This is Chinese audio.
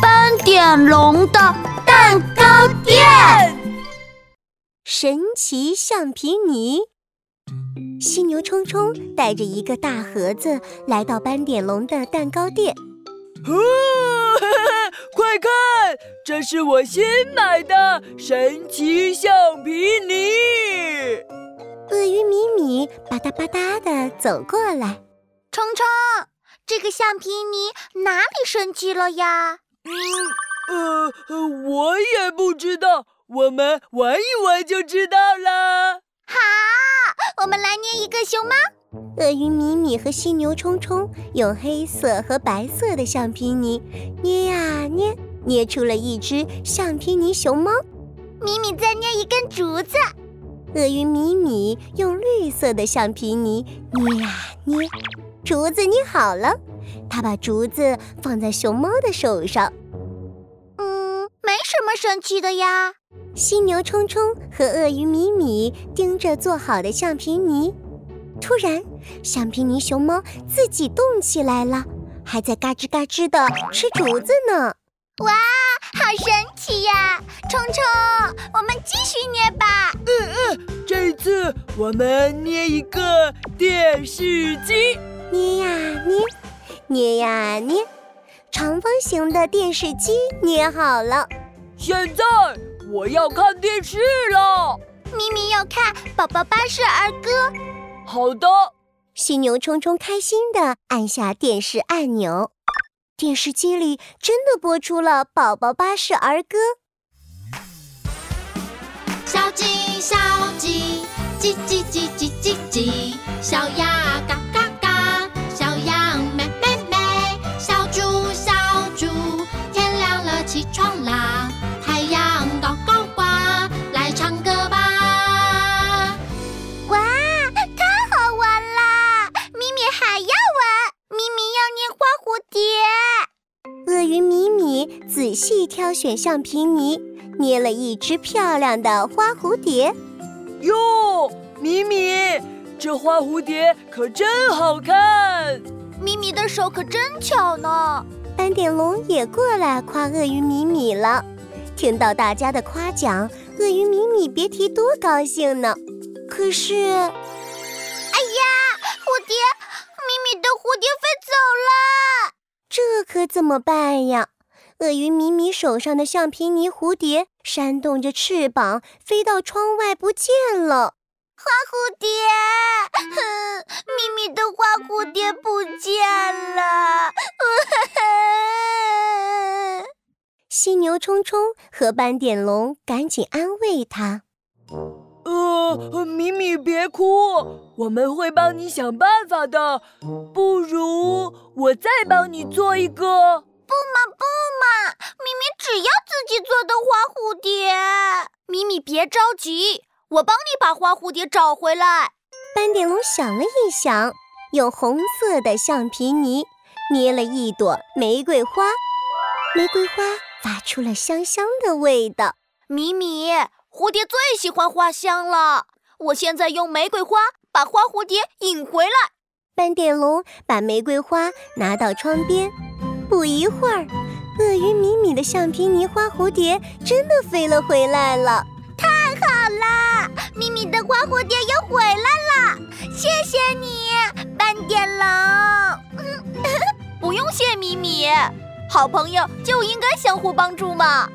斑点龙的蛋糕店，神奇橡皮泥。犀牛冲冲带着一个大盒子来到斑点龙的蛋糕店。哦，快看，这是我新买的神奇橡皮泥。鳄鱼米米吧嗒吧嗒的走过来。冲冲，这个橡皮泥哪里神奇了呀？嗯，呃，我也不知道，我们玩一玩就知道了。好，我们来捏一个熊猫。鳄鱼米米和犀牛冲冲用黑色和白色的橡皮泥捏呀捏，捏出了一只橡皮泥熊猫。米米再捏一根竹子。鳄鱼米米用绿色的橡皮泥捏呀捏，竹子捏好了。他把竹子放在熊猫的手上。嗯，没什么神奇的呀。犀牛冲冲和鳄鱼米米盯着做好的橡皮泥。突然，橡皮泥熊猫自己动起来了，还在嘎吱嘎吱的吃竹子呢。哇，好神奇呀！冲冲，我们继续捏吧。嗯嗯，这次我们捏一个电视机。捏呀捏，捏呀捏，长方形的电视机捏好了。现在我要看电视了。咪咪要看《宝宝巴士儿歌》。好的。犀牛冲冲开心地按下电视按钮，电视机里真的播出了《宝宝巴士儿歌》。小鸡，小鸡，叽叽叽叽叽叽，小鸭仔细挑选橡皮泥，捏了一只漂亮的花蝴蝶。哟，米米，这花蝴蝶可真好看！米米的手可真巧呢。斑点龙也过来夸鳄鱼米米了。听到大家的夸奖，鳄鱼米米别提多高兴呢。可是，哎呀，蝴蝶，米米的蝴蝶飞走了，这可怎么办呀？鳄鱼米米手上的橡皮泥蝴蝶扇动着翅膀飞到窗外不见了。花蝴蝶，哼，咪咪的花蝴蝶不见了。犀牛冲冲和斑点龙赶紧安慰他。呃，米米别哭，我们会帮你想办法的。不如我再帮你做一个？不嘛不嘛，咪咪只要自己做的花蝴蝶。咪咪别着急，我帮你把花蝴蝶找回来。斑点龙想了一想，用红色的橡皮泥捏了一朵玫瑰花，玫瑰花发出了香香的味道。咪咪。蝴蝶最喜欢花香了，我现在用玫瑰花把花蝴蝶引回来。斑点龙把玫瑰花拿到窗边，不一会儿，鳄鱼米米的橡皮泥花蝴蝶真的飞了回来了。太好了，米米的花蝴蝶又回来了，谢谢你，斑点狼。不用谢米米，好朋友就应该相互帮助嘛。